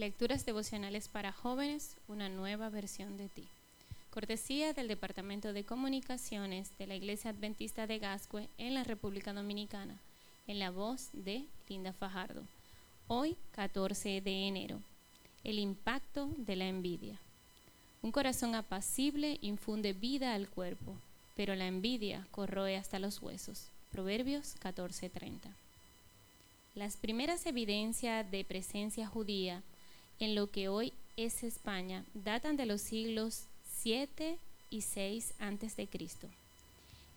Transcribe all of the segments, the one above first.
Lecturas devocionales para jóvenes, una nueva versión de ti. Cortesía del Departamento de Comunicaciones de la Iglesia Adventista de Gascue en la República Dominicana, en la voz de Linda Fajardo. Hoy, 14 de enero. El impacto de la envidia. Un corazón apacible infunde vida al cuerpo, pero la envidia corroe hasta los huesos. Proverbios 14:30. Las primeras evidencias de presencia judía en lo que hoy es España datan de los siglos 7 y 6 a.C.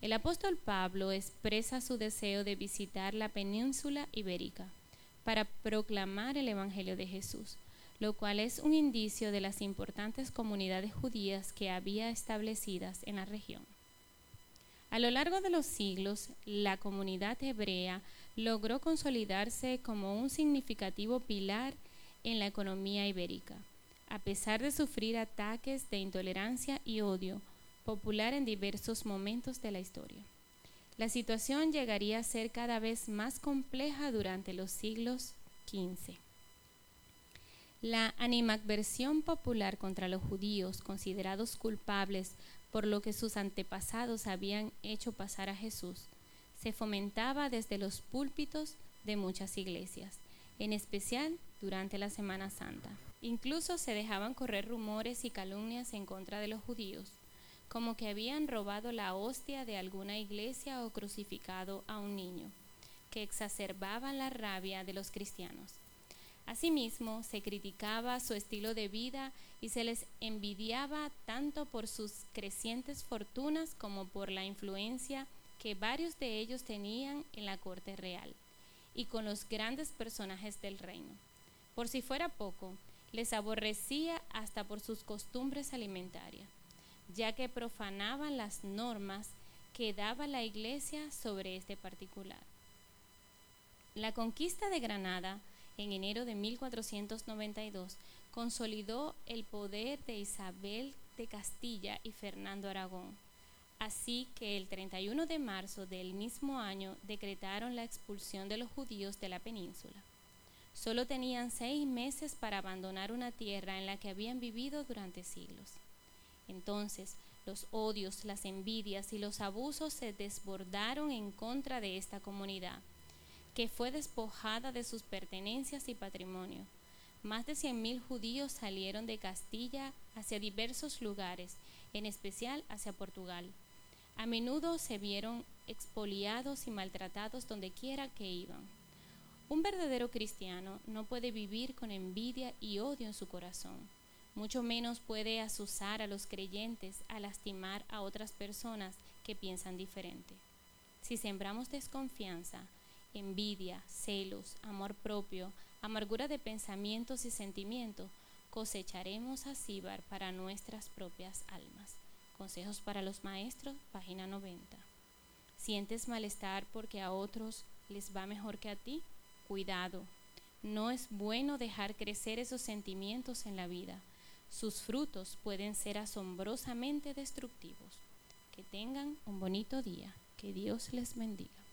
El apóstol Pablo expresa su deseo de visitar la península ibérica para proclamar el Evangelio de Jesús, lo cual es un indicio de las importantes comunidades judías que había establecidas en la región. A lo largo de los siglos, la comunidad hebrea logró consolidarse como un significativo pilar en la economía ibérica, a pesar de sufrir ataques de intolerancia y odio popular en diversos momentos de la historia. La situación llegaría a ser cada vez más compleja durante los siglos XV. La animadversión popular contra los judíos, considerados culpables por lo que sus antepasados habían hecho pasar a Jesús, se fomentaba desde los púlpitos de muchas iglesias, en especial durante la Semana Santa. Incluso se dejaban correr rumores y calumnias en contra de los judíos, como que habían robado la hostia de alguna iglesia o crucificado a un niño, que exacerbaban la rabia de los cristianos. Asimismo, se criticaba su estilo de vida y se les envidiaba tanto por sus crecientes fortunas como por la influencia que varios de ellos tenían en la corte real y con los grandes personajes del reino. Por si fuera poco, les aborrecía hasta por sus costumbres alimentarias, ya que profanaban las normas que daba la iglesia sobre este particular. La conquista de Granada en enero de 1492, consolidó el poder de Isabel de Castilla y Fernando Aragón. Así que el 31 de marzo del mismo año decretaron la expulsión de los judíos de la península. Solo tenían seis meses para abandonar una tierra en la que habían vivido durante siglos. Entonces, los odios, las envidias y los abusos se desbordaron en contra de esta comunidad que fue despojada de sus pertenencias y patrimonio. Más de 100.000 judíos salieron de Castilla hacia diversos lugares, en especial hacia Portugal. A menudo se vieron expoliados y maltratados donde quiera que iban. Un verdadero cristiano no puede vivir con envidia y odio en su corazón, mucho menos puede asusar a los creyentes a lastimar a otras personas que piensan diferente. Si sembramos desconfianza, envidia, celos, amor propio, amargura de pensamientos y sentimientos, cosecharemos a Sibar para nuestras propias almas. Consejos para los maestros, página 90. ¿Sientes malestar porque a otros les va mejor que a ti? Cuidado. No es bueno dejar crecer esos sentimientos en la vida. Sus frutos pueden ser asombrosamente destructivos. Que tengan un bonito día. Que Dios les bendiga.